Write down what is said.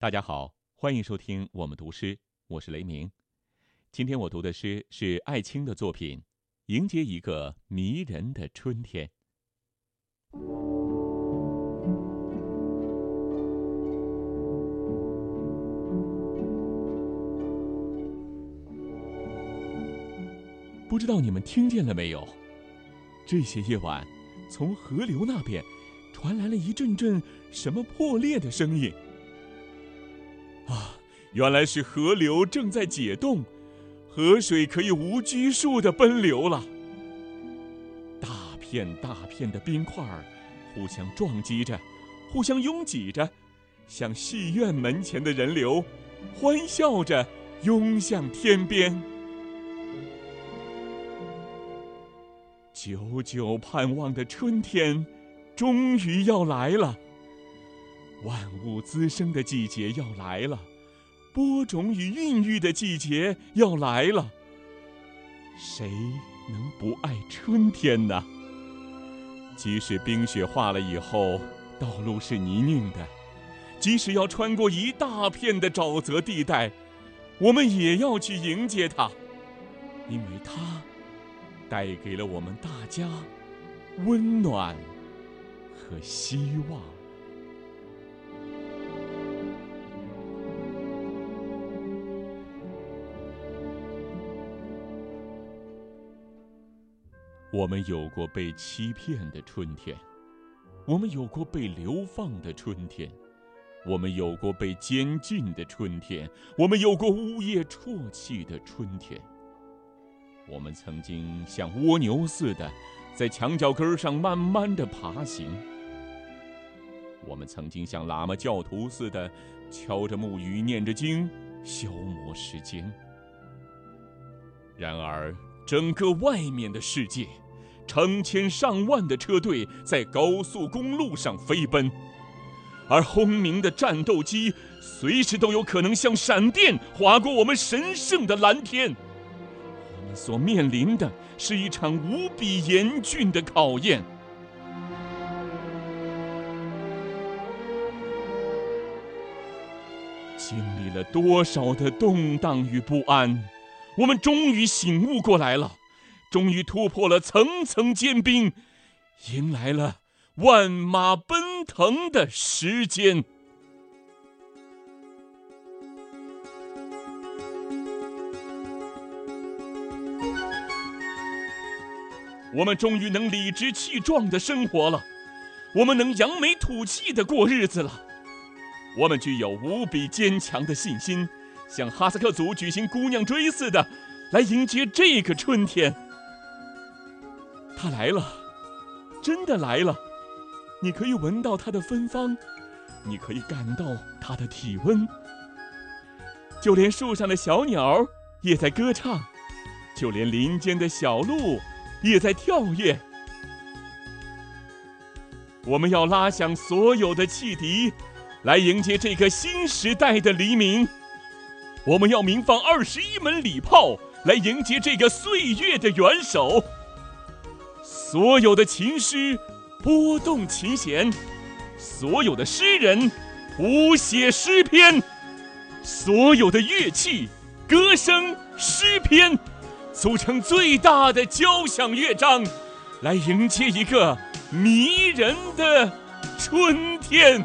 大家好，欢迎收听我们读诗，我是雷鸣。今天我读的诗是艾青的作品《迎接一个迷人的春天》。不知道你们听见了没有？这些夜晚，从河流那边传来了一阵阵什么破裂的声音。啊，原来是河流正在解冻，河水可以无拘束地奔流了。大片大片的冰块儿互相撞击着，互相拥挤着，像戏院门前的人流，欢笑着涌向天边。久久盼望的春天，终于要来了。万物滋生的季节要来了，播种与孕育的季节要来了。谁能不爱春天呢？即使冰雪化了以后，道路是泥泞的；即使要穿过一大片的沼泽地带，我们也要去迎接它，因为它。带给了我们大家温暖和希望。我们有过被欺骗的春天，我们有过被流放的春天，我们有过被监禁的春天，我们有过呜咽啜泣的春天。我们曾经像蜗牛似的，在墙角根上慢慢的爬行；我们曾经像喇嘛教徒似的，敲着木鱼念着经，消磨时间。然而，整个外面的世界，成千上万的车队在高速公路上飞奔，而轰鸣的战斗机随时都有可能像闪电划过我们神圣的蓝天。我们所面临的是一场无比严峻的考验。经历了多少的动荡与不安，我们终于醒悟过来了，终于突破了层层坚冰，迎来了万马奔腾的时间。我们终于能理直气壮的生活了，我们能扬眉吐气的过日子了，我们具有无比坚强的信心，像哈萨克族举行姑娘追似的，来迎接这个春天。它来了，真的来了，你可以闻到它的芬芳，你可以感到它的体温，就连树上的小鸟也在歌唱，就连林间的小鹿。也在跳跃。我们要拉响所有的汽笛，来迎接这个新时代的黎明。我们要鸣放二十一门礼炮，来迎接这个岁月的元首。所有的琴师拨动琴弦，所有的诗人谱写诗篇，所有的乐器、歌声、诗篇。组成最大的交响乐章，来迎接一个迷人的春天。